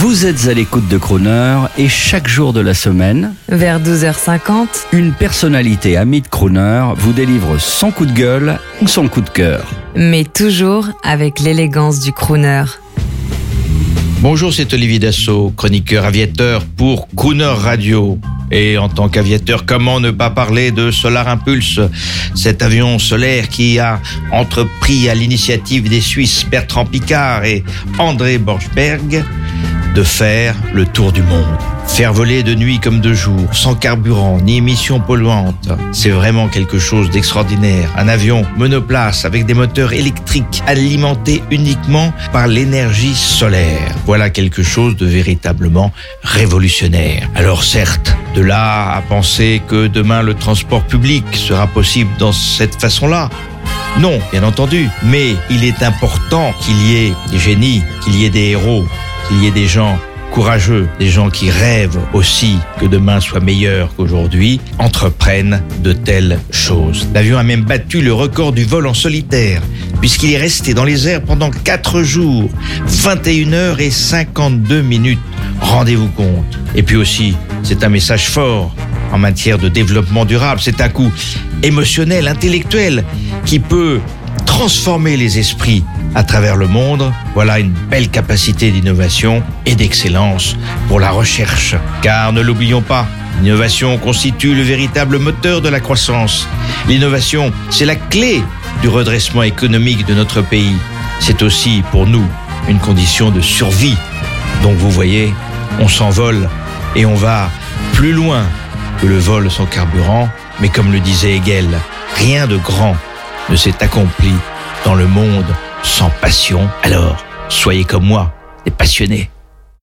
Vous êtes à l'écoute de Crooner et chaque jour de la semaine, Vers 12h50, une personnalité amie de Crooner vous délivre son coup de gueule ou son coup de cœur. mais toujours avec l'élégance du crooner. Bonjour, c'est Olivier Dassault, chroniqueur aviateur pour Crooner Radio. Et en tant qu'aviateur, comment ne pas parler de Solar Impulse, cet avion solaire qui a entrepris à l'initiative des Suisses Bertrand Piccard et André Borchberg de faire le tour du monde. Faire voler de nuit comme de jour, sans carburant ni émissions polluantes. C'est vraiment quelque chose d'extraordinaire. Un avion monoplace avec des moteurs électriques alimentés uniquement par l'énergie solaire. Voilà quelque chose de véritablement révolutionnaire. Alors certes, de là à penser que demain le transport public sera possible dans cette façon-là, non, bien entendu, mais il est important qu'il y ait des génies, qu'il y ait des héros, qu'il y ait des gens courageux, des gens qui rêvent aussi que demain soit meilleur qu'aujourd'hui, entreprennent de telles choses. L'avion a même battu le record du vol en solitaire, puisqu'il est resté dans les airs pendant 4 jours, 21 heures et 52 minutes. Rendez-vous compte. Et puis aussi, c'est un message fort en matière de développement durable. C'est un coup émotionnel, intellectuel, qui peut transformer les esprits à travers le monde. Voilà une belle capacité d'innovation et d'excellence pour la recherche. Car ne l'oublions pas, l'innovation constitue le véritable moteur de la croissance. L'innovation, c'est la clé du redressement économique de notre pays. C'est aussi pour nous une condition de survie. Donc vous voyez, on s'envole et on va plus loin que le vol sans carburant, mais comme le disait Hegel, rien de grand ne s'est accompli dans le monde sans passion. Alors, soyez comme moi, des passionnés.